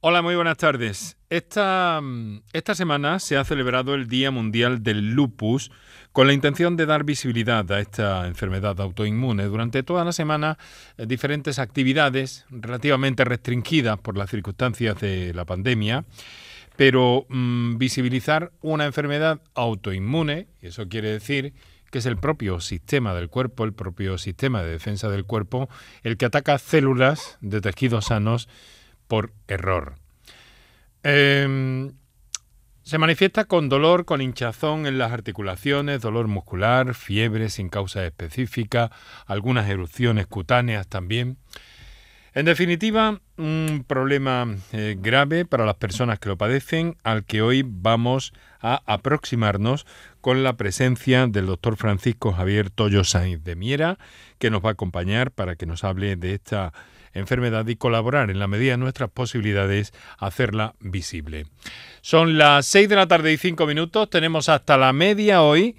Hola, muy buenas tardes. Esta, esta, semana se ha celebrado el Día Mundial del Lupus con la intención de dar visibilidad a esta enfermedad autoinmune. Durante toda la semana, eh, diferentes actividades relativamente restringidas por las circunstancias de la pandemia, pero mm, visibilizar una enfermedad autoinmune, y eso quiere decir que es el propio sistema del cuerpo, el propio sistema de defensa del cuerpo, el que ataca células de tejidos sanos por error. Em, se manifiesta con dolor, con hinchazón en las articulaciones, dolor muscular, fiebre sin causa específica, algunas erupciones cutáneas también. En definitiva, un problema eh, grave para las personas que lo padecen, al que hoy vamos a aproximarnos con la presencia del doctor Francisco Javier Toyo Sainz de Miera, que nos va a acompañar para que nos hable de esta enfermedad y colaborar en la medida de nuestras posibilidades a hacerla visible. Son las 6 de la tarde y 5 minutos, tenemos hasta la media hoy.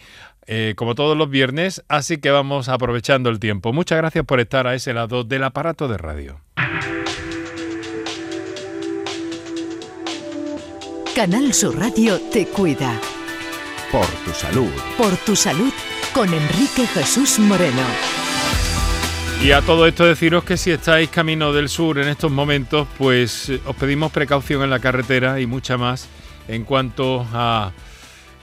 Eh, como todos los viernes, así que vamos aprovechando el tiempo. Muchas gracias por estar a ese lado del aparato de radio. Canal Sur Radio te cuida. Por tu salud. Por tu salud con Enrique Jesús Moreno. Y a todo esto deciros que si estáis camino del sur en estos momentos, pues eh, os pedimos precaución en la carretera y mucha más en cuanto a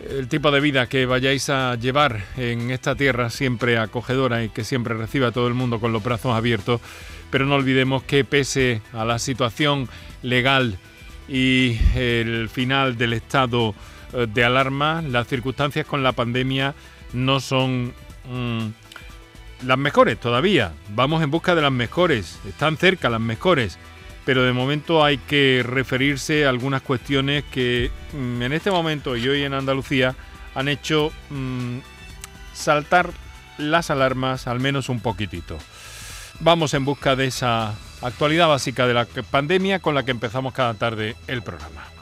el tipo de vida que vayáis a llevar en esta tierra siempre acogedora y que siempre reciba a todo el mundo con los brazos abiertos, pero no olvidemos que pese a la situación legal y el final del estado eh, de alarma, las circunstancias con la pandemia no son mm, las mejores todavía. Vamos en busca de las mejores. Están cerca las mejores. Pero de momento hay que referirse a algunas cuestiones que mm, en este momento y hoy en Andalucía han hecho mm, saltar las alarmas al menos un poquitito. Vamos en busca de esa actualidad básica de la pandemia con la que empezamos cada tarde el programa.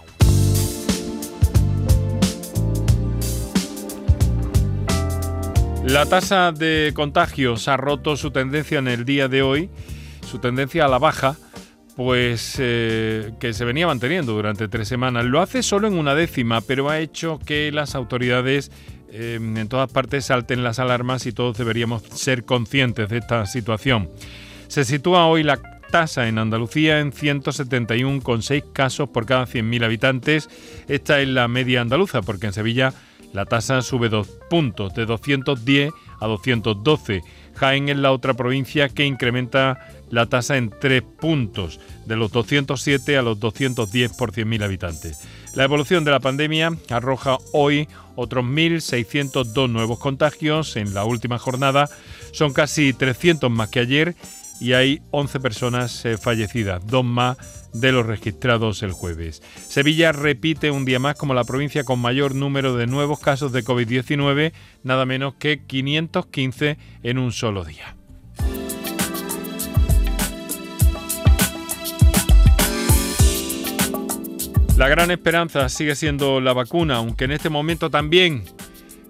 La tasa de contagios ha roto su tendencia en el día de hoy, su tendencia a la baja, pues eh, que se venía manteniendo durante tres semanas. Lo hace solo en una décima, pero ha hecho que las autoridades eh, en todas partes salten las alarmas y todos deberíamos ser conscientes de esta situación. Se sitúa hoy la tasa en Andalucía en 171,6 casos por cada 100.000 habitantes. Esta es la media andaluza, porque en Sevilla la tasa sube dos puntos, de 210 a 212. Jaén es la otra provincia que incrementa la tasa en tres puntos, de los 207 a los 210 por 100.000 habitantes. La evolución de la pandemia arroja hoy otros 1.602 nuevos contagios en la última jornada. Son casi 300 más que ayer y hay 11 personas eh, fallecidas, dos más de los registrados el jueves. Sevilla repite un día más como la provincia con mayor número de nuevos casos de COVID-19, nada menos que 515 en un solo día. La gran esperanza sigue siendo la vacuna, aunque en este momento también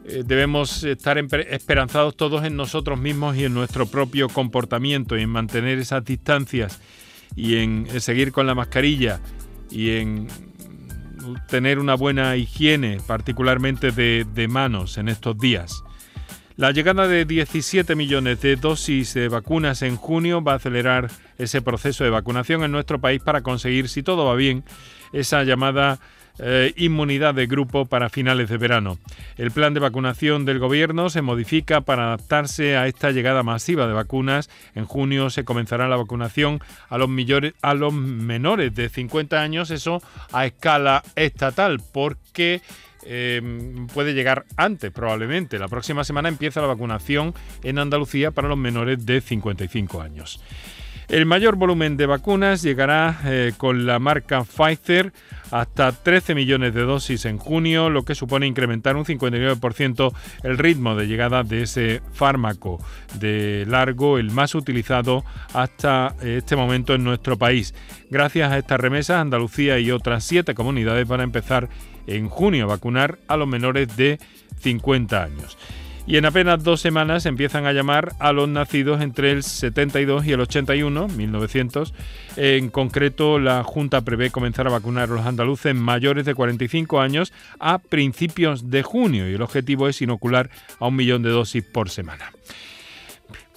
eh, debemos estar esperanzados todos en nosotros mismos y en nuestro propio comportamiento y en mantener esas distancias y en, seguir con la mascarilla y en tener una buena higiene, particularmente de, de manos en estos días. La llegada de 17 millones de dosis de vacunas en junio va a acelerar ese proceso de vacunación en nuestro país para conseguir, si todo va bien, esa llamada eh, inmunidad de grupo para finales de verano. El plan de vacunación del gobierno se modifica para adaptarse a esta llegada masiva de vacunas. En junio se comenzará la vacunación a los, a los menores de 50 años, eso a escala estatal, porque em, puede llegar antes probablemente. La próxima semana empieza la vacunación en Andalucía para los menores de 55 años. El mayor volumen de vacunas llegará eh, con la marca Pfizer hasta 13 millones de dosis en junio, lo que supone incrementar un 59% el ritmo de llegada de ese fármaco de largo, el más utilizado hasta este momento en nuestro país. Gracias a estas remesas, Andalucía y otras siete comunidades van a empezar en junio a vacunar a los menores de 50 años. Y en apenas dos semanas empiezan a llamar a los nacidos entre el 72 y el 81, 1900. En concreto, la Junta prevé comenzar a vacunar a los andaluces mayores de 45 años a principios de junio y el objetivo es inocular a un millón de dosis por semana.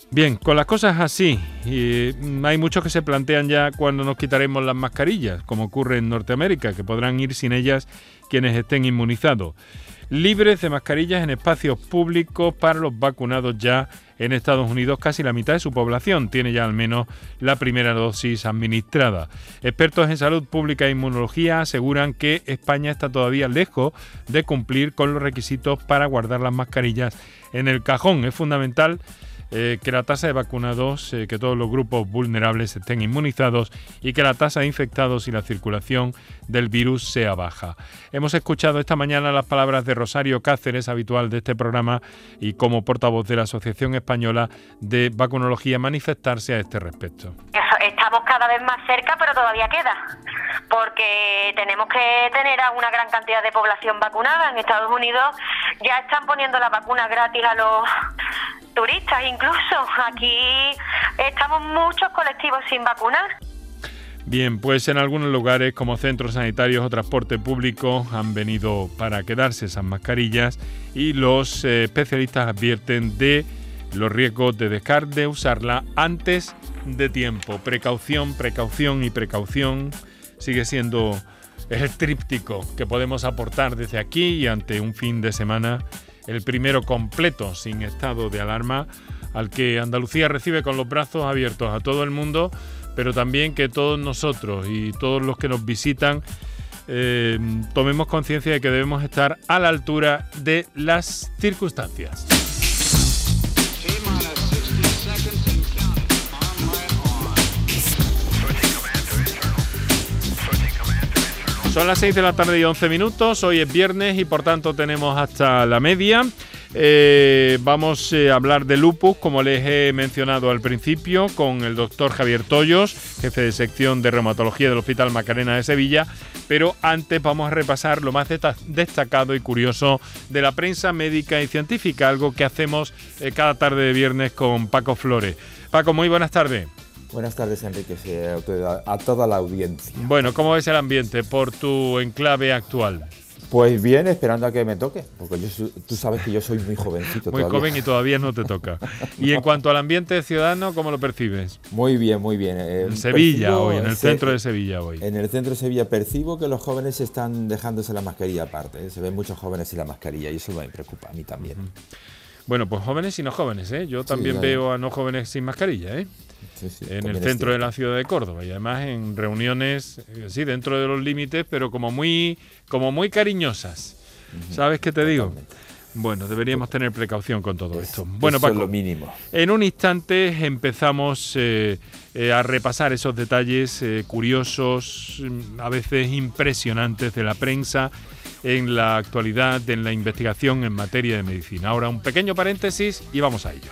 Bien, con las cosas así, hay muchos que se plantean ya cuando nos quitaremos las mascarillas, como ocurre en Norteamérica, que podrán ir sin ellas quienes estén inmunizados libres de mascarillas en espacios públicos para los vacunados ya en Estados Unidos. Casi la mitad de su población tiene ya al menos la primera dosis administrada. Expertos en salud pública e inmunología aseguran que España está todavía lejos de cumplir con los requisitos para guardar las mascarillas en el cajón. Es fundamental eh, que la tasa de vacunados, eh, que todos los grupos vulnerables estén inmunizados y que la tasa de infectados y la circulación del virus sea baja. Hemos escuchado esta mañana las palabras de Rosario Cáceres, habitual de este programa y como portavoz de la Asociación Española de Vacunología, manifestarse a este respecto. Estamos cada vez más cerca, pero todavía queda, porque tenemos que tener a una gran cantidad de población vacunada. En Estados Unidos ya están poniendo la vacuna gratis a los turistas incluso. Aquí estamos muchos colectivos sin vacunar. Bien, pues en algunos lugares como centros sanitarios o transporte público han venido para quedarse esas mascarillas y los eh, especialistas advierten de los riesgos de dejar de usarla antes de tiempo. Precaución, precaución y precaución sigue siendo el tríptico que podemos aportar desde aquí y ante un fin de semana el primero completo sin estado de alarma, al que Andalucía recibe con los brazos abiertos a todo el mundo, pero también que todos nosotros y todos los que nos visitan eh, tomemos conciencia de que debemos estar a la altura de las circunstancias. Son las 6 de la tarde y 11 minutos, hoy es viernes y por tanto tenemos hasta la media. Eh, vamos eh, a hablar de lupus, como les he mencionado al principio, con el doctor Javier Toyos, jefe de sección de reumatología del Hospital Macarena de Sevilla. Pero antes vamos a repasar lo más destacado y curioso de la prensa médica y científica, algo que hacemos eh, cada tarde de viernes con Paco Flores. Paco, muy buenas tardes. Buenas tardes, Enrique, a toda la audiencia. Bueno, ¿cómo es el ambiente por tu enclave actual? Pues bien, esperando a que me toque, porque tú sabes que yo soy muy jovencito. Muy joven y todavía no te toca. Y en cuanto al ambiente ciudadano, ¿cómo lo percibes? Muy bien, muy bien. Eh, en Sevilla hoy, en el centro de Sevilla hoy. En el centro de Sevilla percibo que los jóvenes están dejándose la mascarilla aparte. ¿eh? Se ven muchos jóvenes sin la mascarilla y eso me preocupa a mí también. Bueno, pues jóvenes y no jóvenes, ¿eh? Yo también veo a no jóvenes sin mascarilla, ¿eh? En el centro de la ciudad de Córdoba y además en reuniones, eh, sí, dentro de los límites, pero como muy, como muy cariñosas. ¿Sabes qué te digo? Bueno, deberíamos tener precaución con todo esto. Bueno, Paco, lo mínimo. En un instante empezamos eh, eh, a repasar esos detalles curiosos, mm, a veces impresionantes de la prensa en la actualidad, en la investigación en materia de medicina. Ahora un pequeño paréntesis y vamos a ello.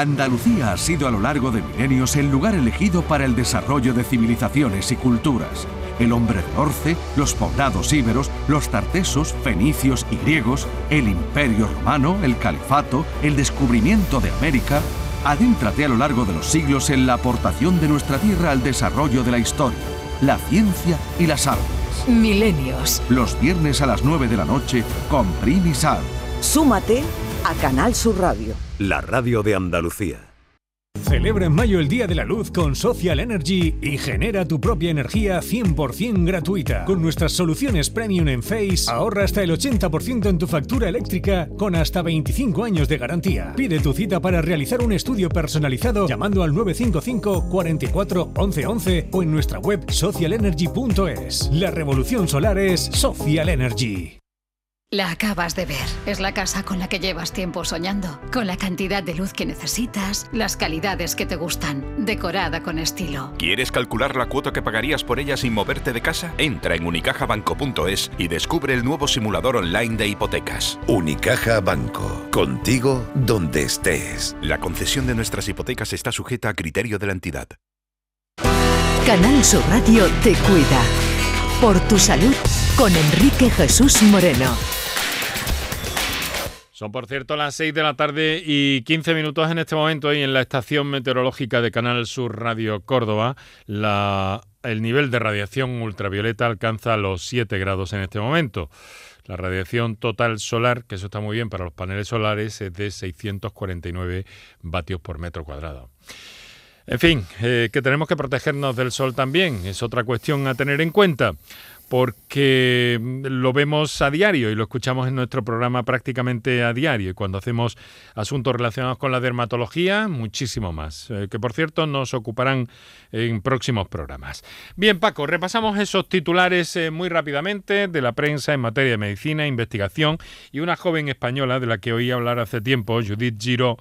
Andalucía ha sido a lo largo de milenios el lugar elegido para el desarrollo de civilizaciones y culturas el hombre de Orce, los poblados íberos, los tartesos, fenicios y griegos, el imperio romano, el califato, el descubrimiento de América. Adéntrate a lo largo de los siglos en la aportación de nuestra tierra al desarrollo de la historia, la ciencia y las artes. Milenios. Los viernes a las 9 de la noche con Primi Súmate a Canal Sur Radio. La radio de Andalucía. Celebra en mayo el Día de la Luz con Social Energy y genera tu propia energía 100% gratuita. Con nuestras soluciones premium en Face, ahorra hasta el 80% en tu factura eléctrica con hasta 25 años de garantía. Pide tu cita para realizar un estudio personalizado llamando al 955 44 11 11 o en nuestra web socialenergy.es. La revolución solar es Social Energy. La acabas de ver. Es la casa con la que llevas tiempo soñando, con la cantidad de luz que necesitas, las calidades que te gustan, decorada con estilo. ¿Quieres calcular la cuota que pagarías por ella sin moverte de casa? Entra en unicajabanco.es y descubre el nuevo simulador online de hipotecas. Unicaja Banco. Contigo donde estés. La concesión de nuestras hipotecas está sujeta a criterio de la entidad. Canal Sur Radio te cuida. Por tu salud con Enrique Jesús Moreno. Son, por cierto, las 6 de la tarde y 15 minutos en este momento y en la estación meteorológica de Canal Sur Radio Córdoba. el nivel de radiación ultravioleta alcanza los 7 grados en este momento. La radiación total solar, que eso está muy bien para los paneles solares, es de 649 vatios por metro cuadrado. En fin, eh, que tenemos que protegernos del sol también, es otra cuestión a tener en cuenta porque lo vemos a diario y lo escuchamos en nuestro programa prácticamente a diario. Y cuando hacemos asuntos relacionados con la dermatología, muchísimo más, eh, que por cierto nos ocuparán en próximos programas. Bien, Paco, repasamos esos titulares eh, muy rápidamente de la prensa en materia de medicina, investigación y una joven española de la que oí hablar hace tiempo, Judith Giro,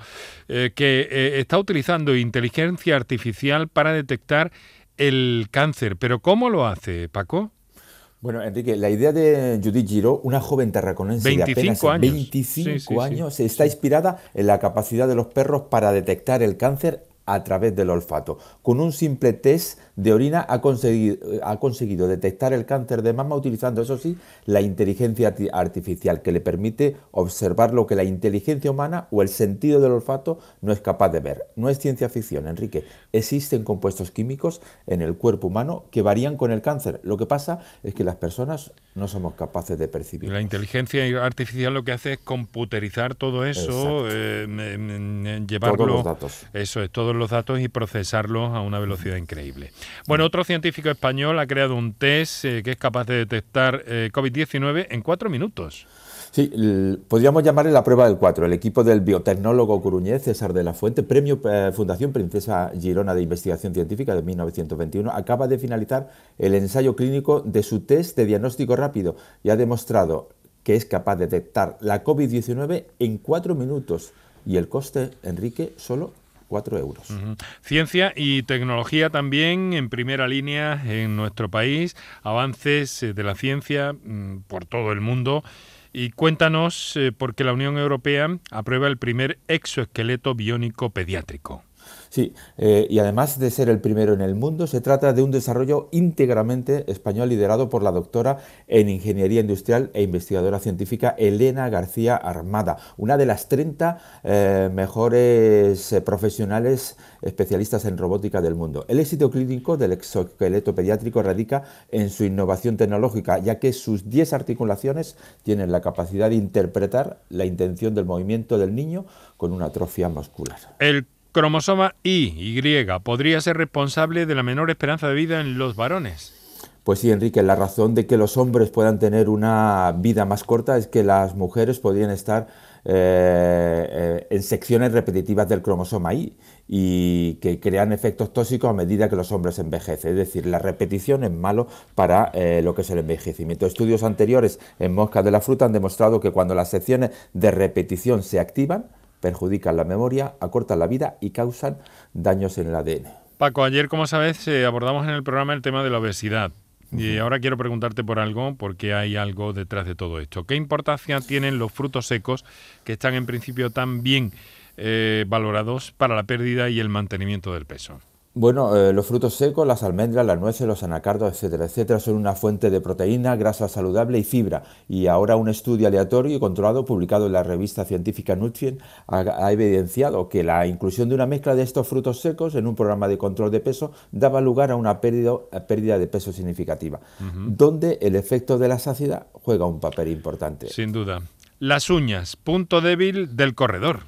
eh, que está utilizando inteligencia artificial para detectar el cáncer. Pero ¿cómo lo hace, Paco? Bueno, Enrique, la idea de Judith Giro, una joven tarraconense de apenas años. 25 años, está inspirada en la capacidad de los perros para detectar el cáncer a través del olfato. Con un simple test de orina ha conseguido, ha conseguido detectar el cáncer de mama utilizando, eso sí, la inteligencia artificial, que le permite observar lo que la inteligencia humana o el sentido del olfato no es capaz de ver. No es ciencia ficción, Enrique. Existen compuestos químicos en el cuerpo humano que varían con el cáncer. Lo que pasa es que las personas no somos capaces de percibir. La inteligencia artificial lo que hace es computerizar todo eso, eh, llevarlo... Todos los datos. Eso es, todos los datos y procesarlos a una velocidad increíble. Bueno, otro científico español ha creado un test eh, que es capaz de detectar eh, COVID-19 en cuatro minutos. Sí, podríamos llamarle la prueba del 4. El equipo del biotecnólogo coruñés César de la Fuente, premio eh, Fundación Princesa Girona de Investigación Científica de 1921, acaba de finalizar el ensayo clínico de su test de diagnóstico rápido y ha demostrado que es capaz de detectar la COVID-19 en cuatro minutos. Y el coste, Enrique, solo 4 euros. Ciencia y tecnología también en primera línea en nuestro país, avances eh, de la ciencia mm, por todo el mundo. Y cuéntanos eh, por qué la Unión Europea aprueba el primer exoesqueleto biónico pediátrico. Sí, eh, y además de ser el primero en el mundo, se trata de un desarrollo íntegramente español liderado por la doctora en Ingeniería Industrial e investigadora científica Elena García Armada, una de las 30 eh, mejores eh, profesionales especialistas en robótica del mundo. El éxito clínico del exoesqueleto pediátrico radica en su innovación tecnológica, ya que sus 10 articulaciones tienen la capacidad de interpretar la intención del movimiento del niño con una atrofia muscular. Cromosoma Y, podría ser responsable de la menor esperanza de vida en los varones. Pues sí, Enrique, la razón de que los hombres puedan tener una vida más corta es que las mujeres podrían estar eh, eh, en secciones repetitivas del cromosoma Y y que crean efectos tóxicos a medida que los hombres envejecen. Es decir, la repetición es malo para eh, lo que es el envejecimiento. Estudios anteriores en moscas de la fruta han demostrado que cuando las secciones de repetición se activan, perjudican la memoria, acortan la vida y causan daños en el ADN. Paco, ayer, como sabes, eh, abordamos en el programa el tema de la obesidad. Y ahora quiero preguntarte por algo, porque hay algo detrás de todo esto. ¿Qué importancia tienen los frutos secos que están en principio tan bien eh, valorados para la pérdida y el mantenimiento del peso? Bueno, eh, los frutos secos, las almendras, las nueces, los anacardos, etcétera, etcétera, son una fuente de proteína, grasa saludable y fibra. Y ahora un estudio aleatorio y controlado publicado en la revista científica Nutrient ha, evidenciado que la inclusión de una mezcla de estos frutos secos en un programa de control de peso daba lugar a una pérdida, pérdida de peso significativa, donde el efecto de la saciedad juega un papel importante. Sin duda. Las uñas, punto débil del corredor.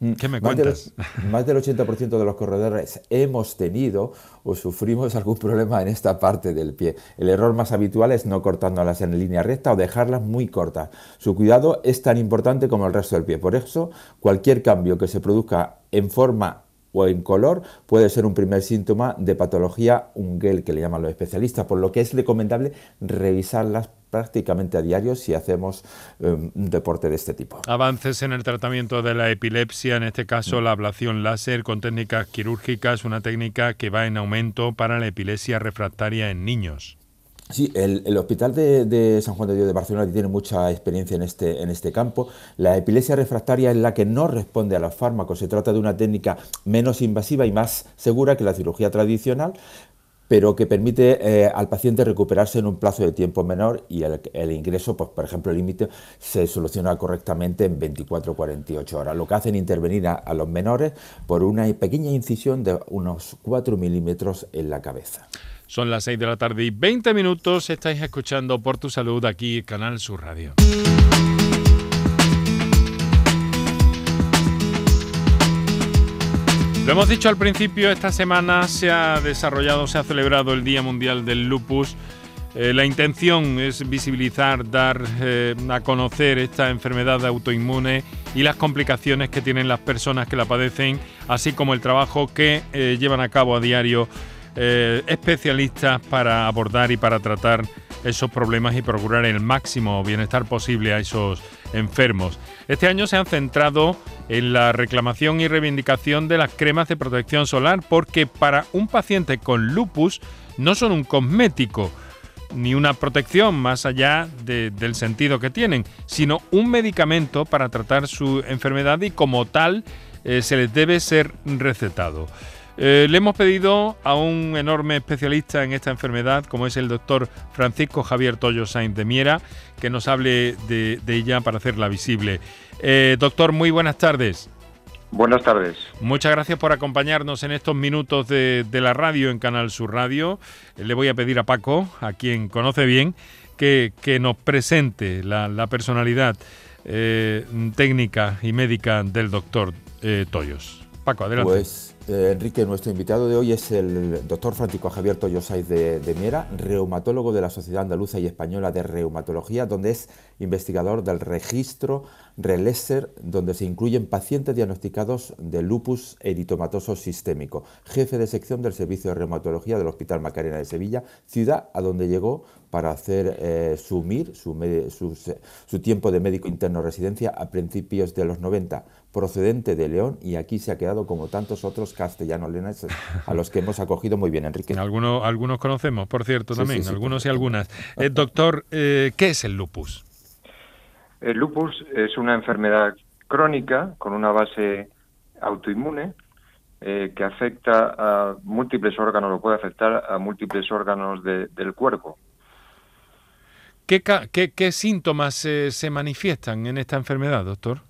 Mm. ¿Qué me cuentas? Más del, 80% de los corredores hemos tenido o sufrimos algún problema en esta parte del pie. El error más habitual es no cortándolas en línea recta o dejarlas muy cortas. Su cuidado es tan importante como el resto del pie. Por eso, cualquier cambio que se produzca en forma o en color puede ser un primer síntoma de patología ungel que le llaman los especialistas, por lo que es recomendable revisarlas prácticamente a diario si hacemos em, un deporte de este tipo. Avances en el tratamiento de la epilepsia, en este caso la ablación láser con técnicas quirúrgicas, una técnica que va en aumento para la epilepsia refractaria en niños. Sí, el, Hospital de, San Juan de Dios de Barcelona tiene mucha experiencia en este, en este campo. La epilepsia refractaria es la que no responde a los fármacos. Se trata de una técnica menos invasiva y más segura que la cirugía tradicional, pero que permite eh, al paciente recuperarse en un plazo de tiempo menor y el, ingreso, pues, por ejemplo, el límite se soluciona correctamente en 24 o 48 horas. Lo que hacen intervenir a, los menores por una pequeña incisión de unos 4 milímetros en la cabeza. Son las 6 de la tarde y 20 minutos. Estáis escuchando Por tu Salud aquí, Canal Sur Radio. Lo hemos dicho al principio, esta semana se ha desarrollado, se ha celebrado el Día Mundial del Lupus. Eh, la intención es visibilizar, dar eh, a conocer esta enfermedad autoinmune y las complicaciones que tienen las personas que la padecen, así como el trabajo que eh, llevan a cabo a diario especialistas para abordar y para tratar esos problemas y procurar el máximo bienestar posible a esos enfermos. Este año se han centrado en la reclamación y reivindicación de las cremas de protección solar porque para un paciente con lupus no son un cosmético ni una protección más allá del sentido que tienen, sino un medicamento para tratar su enfermedad y como tal eh, se les debe ser recetado. Eh, le hemos pedido a un enorme especialista en esta enfermedad, como es el doctor Francisco Javier Toyo Sainz de Miera, que nos hable de, ella para hacerla visible. Eh, doctor, muy buenas tardes. Buenas tardes. Muchas gracias por acompañarnos en estos minutos de, la radio en Canal Sur Radio. Eh, le voy a pedir a Paco, a quien conoce bien, que, nos presente la, personalidad técnica y médica del doctor Toyos. Paco, adelante. Pues eh, Enrique, nuestro invitado de hoy es el doctor Francisco Javier Toyosaiz de, de, Miera, reumatólogo de la Sociedad Andaluza y Española de Reumatología, donde es investigador del registro RELESER, donde se incluyen pacientes diagnosticados de lupus eritomatoso sistémico, jefe de sección del Servicio de Reumatología del Hospital Macarena de Sevilla, ciudad a donde llegó para hacer eh, sumir su, su, tiempo de médico interno residencia a principios de los 90, procedente de León, y aquí se ha quedado como tantos otros castellanos leoneses a los que hemos acogido muy bien, Enrique. Algunos, algunos conocemos, por cierto, también, algunos y algunas. Eh, doctor, eh, ¿qué es el lupus? El lupus es una enfermedad crónica con una base autoinmune eh, que afecta a múltiples órganos, o puede afectar a múltiples órganos del cuerpo. ¿Qué, qué, síntomas se manifiestan en esta enfermedad, doctor?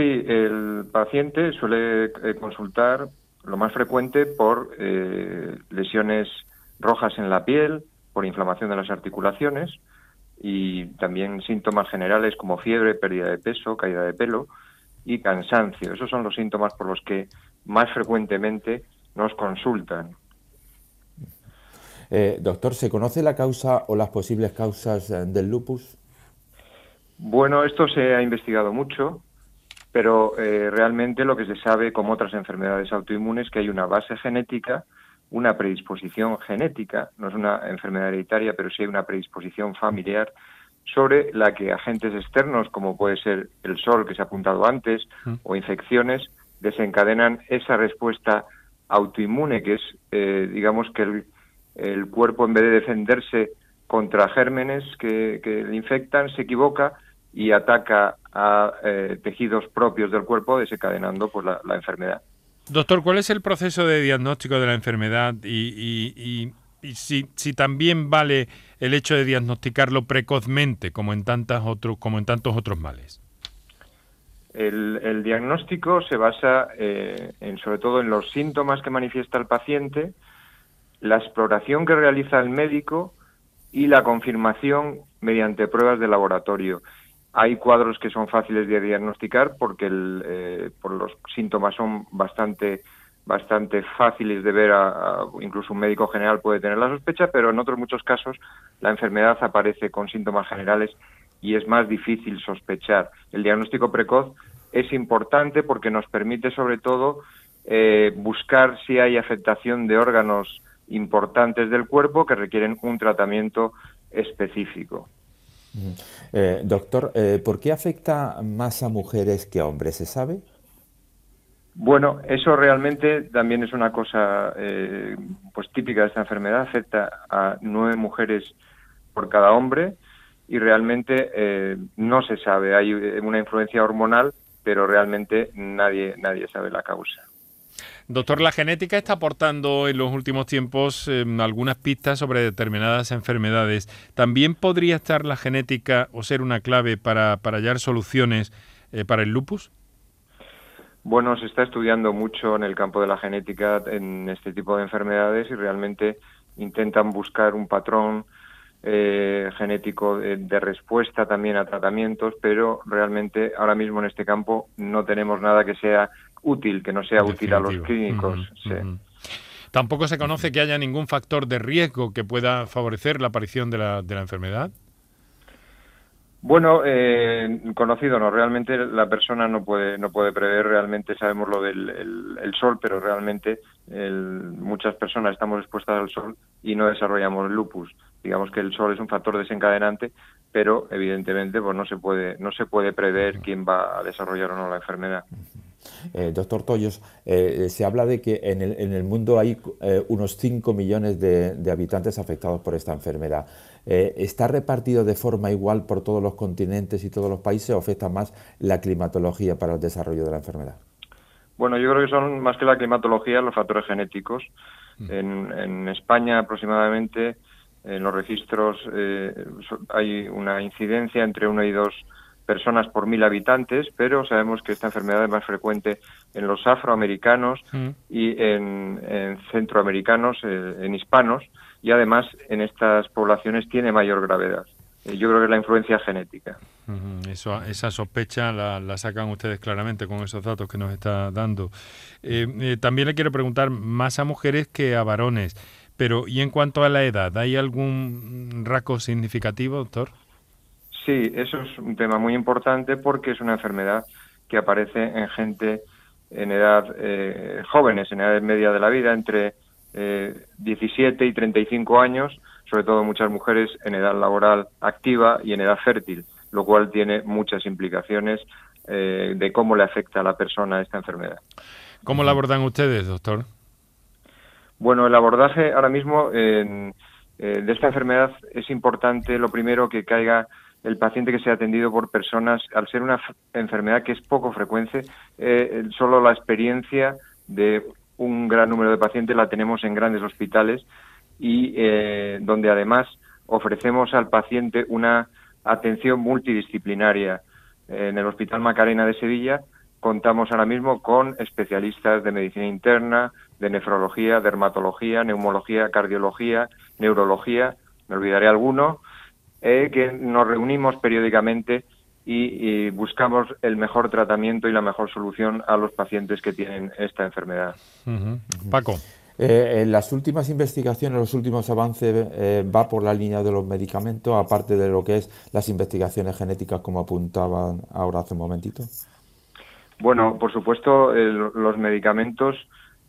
Sí, el paciente suele eh, consultar lo más frecuente por eh, lesiones rojas en la piel, por inflamación de las articulaciones, y también síntomas generales como fiebre, pérdida de peso, caída de pelo y cansancio. Esos son los síntomas por los que más frecuentemente nos consultan. Eh, doctor, ¿se conoce la causa o las posibles causas del lupus? Bueno, esto se ha investigado mucho, pero eh, realmente lo que se sabe, como otras enfermedades autoinmunes, es que hay una base genética una predisposición genética, no es una enfermedad hereditaria, pero sí hay una predisposición familiar sobre la que agentes externos, como puede ser el sol que se ha apuntado antes, mm. o infecciones, desencadenan esa respuesta autoinmune, que es, eh, digamos, que el, cuerpo, en vez de defenderse contra gérmenes que, le infectan, se equivoca y ataca a eh, tejidos propios del cuerpo, desencadenando pues, la enfermedad. Doctor, ¿cuál es el proceso de diagnóstico de la enfermedad y, si, también vale el hecho de diagnosticarlo precozmente como en, tantas otros, como en tantos otros males? El, diagnóstico se basa eh, en, sobre todo en los síntomas que manifiesta el paciente, la exploración que realiza el médico y la confirmación mediante pruebas de laboratorio. Hay cuadros que son fáciles de diagnosticar porque el, por los síntomas son bastante bastante fáciles de ver, incluso un médico general puede tener la sospecha, pero en otros muchos casos la enfermedad aparece con síntomas generales y es más difícil sospechar. El diagnóstico precoz es importante porque nos permite sobre todo eh, buscar si hay afectación de órganos importantes del cuerpo que requieren un tratamiento específico. Eh, doctor, eh, ¿por qué afecta más a mujeres que a hombres? ¿Se sabe? Bueno, eso realmente también es una cosa pues típica de esta enfermedad. Afecta a nueve mujeres por cada hombre y realmente no se sabe. Hay una influencia hormonal, pero realmente nadie nadie sabe la causa. Doctor, la genética está aportando en los últimos tiempos em, algunas pistas sobre determinadas enfermedades. ¿También podría estar la genética o ser una clave para, hallar soluciones eh, para el lupus? Bueno, se está estudiando mucho en el campo de la genética en este tipo de enfermedades y realmente intentan buscar un patrón eh, genético de, respuesta también a tratamientos, pero realmente ahora mismo en este campo no tenemos nada que sea útil, que no sea útil a los clínicos. ¿Tampoco se conoce que haya ningún factor de riesgo que pueda favorecer la aparición de la, de la enfermedad? Bueno, eh, conocido no. Realmente la persona no puede no puede prever. Realmente sabemos lo del el, sol, pero realmente muchas personas estamos expuestas al sol y no desarrollamos lupus. Digamos que el sol es un factor desencadenante, pero evidentemente pues no se puede no se puede prever quién va a desarrollar o no la enfermedad. Eh, doctor Toyos, eh, se habla de que en el, en el mundo hay eh, unos 5 millones de, habitantes afectados por esta enfermedad. ¿Está repartido de forma igual por todos los continentes y todos los países o afecta más la climatología para el desarrollo de la enfermedad? Bueno, yo creo que son más que la climatología los factores genéticos. Mm. En, en, España aproximadamente en los registros hay una incidencia entre 1 y 2 personas por mil habitantes, pero sabemos que esta enfermedad es más frecuente en los afroamericanos mm. y en, centroamericanos, eh, en hispanos, y además en estas poblaciones tiene mayor gravedad. Eh, yo creo que es la influencia genética. Eso, esa sospecha la, sacan ustedes claramente con esos datos que nos está dando. Eh, también le quiero preguntar, más a mujeres que a varones, pero ¿y en cuanto a la edad? ¿Hay algún rasgo significativo, doctor? Sí, eso es un tema muy importante porque es una enfermedad que aparece en gente en edad eh, jóvenes, en edad media de la vida, entre eh, 17 y 35 años, sobre todo muchas mujeres en edad laboral activa y en edad fértil, lo cual tiene muchas implicaciones eh, de cómo le afecta a la persona esta enfermedad. ¿Cómo la abordan ustedes, doctor? Bueno, el abordaje ahora mismo eh, de esta enfermedad es importante, lo primero, que caiga el paciente que sea atendido por personas, al ser una enfermedad que es poco frecuente, eh, solo la experiencia de un gran número de pacientes la tenemos en grandes hospitales y eh, donde además ofrecemos al paciente una atención multidisciplinaria. En el Hospital Macarena de Sevilla contamos ahora mismo con especialistas de medicina interna, de nefrología, dermatología, neumología, cardiología, neurología, me olvidaré alguno, eh, que nos reunimos periódicamente y, buscamos el mejor tratamiento y la mejor solución a los pacientes que tienen esta enfermedad. Paco. Eh, en las últimas investigaciones, los últimos avances, eh, va por la línea de los medicamentos, aparte de lo que es las investigaciones genéticas, como apuntaban ahora hace un momentito. Bueno, por supuesto, los medicamentos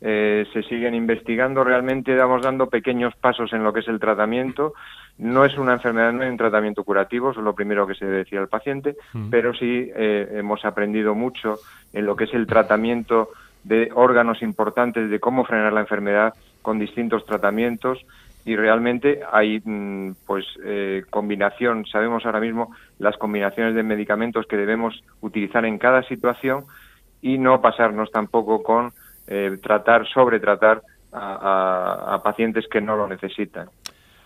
se siguen investigando. Realmente vamos dando pequeños pasos en lo que es el tratamiento. No es una enfermedad, no hay un tratamiento curativo, eso es lo primero que se debe decir al paciente, mm. pero sí eh, hemos aprendido mucho en lo que es el tratamiento de órganos importantes, de cómo frenar la enfermedad con distintos tratamientos y realmente hay mm, pues eh, combinación, sabemos ahora mismo las combinaciones de medicamentos que debemos utilizar en cada situación y no pasarnos tampoco con eh, tratar, sobre tratar a pacientes que no lo necesitan.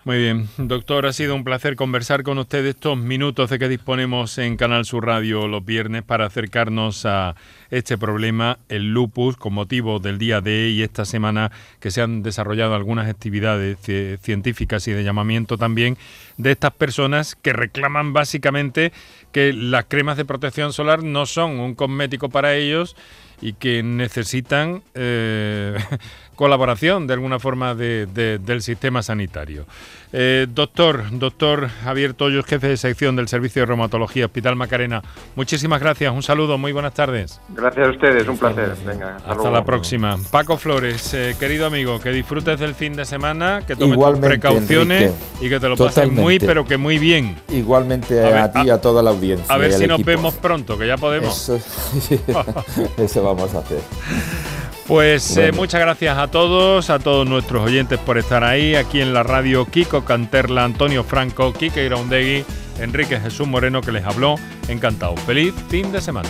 Muy bien, doctor, ha sido un placer conversar con usted estos minutos de que disponemos en Canal Sur Radio los viernes para acercarnos a este problema, el lupus, con motivo del día de y esta semana que se han desarrollado algunas actividades científicas y de llamamiento también de estas personas que reclaman básicamente que las cremas de protección solar no son un cosmético para ellos y que necesitan eh, colaboración de alguna forma del sistema sanitario. Eh, doctor, doctor Javier Toyos, jefe de sección del Servicio de Reumatología Hospital Macarena, muchísimas gracias, un saludo, muy buenas tardes. Gracias a ustedes, un placer. Venga, hasta, la próxima. Paco Flores, eh, querido amigo, que disfrutes del fin de semana, que tomes tus precauciones y que te lo pases muy, pero que muy bien. Igualmente a, ti y a, toda la audiencia. A ver si nos vemos pronto, que ya podemos. Eso, vamos a hacer. Pues eh, muchas gracias a todos, a todos nuestros oyentes por estar ahí, aquí en la radio Kiko Canterla, Antonio Franco, Kike Iraundegui, Enrique Jesús Moreno que les habló. Encantado. Feliz fin de semana.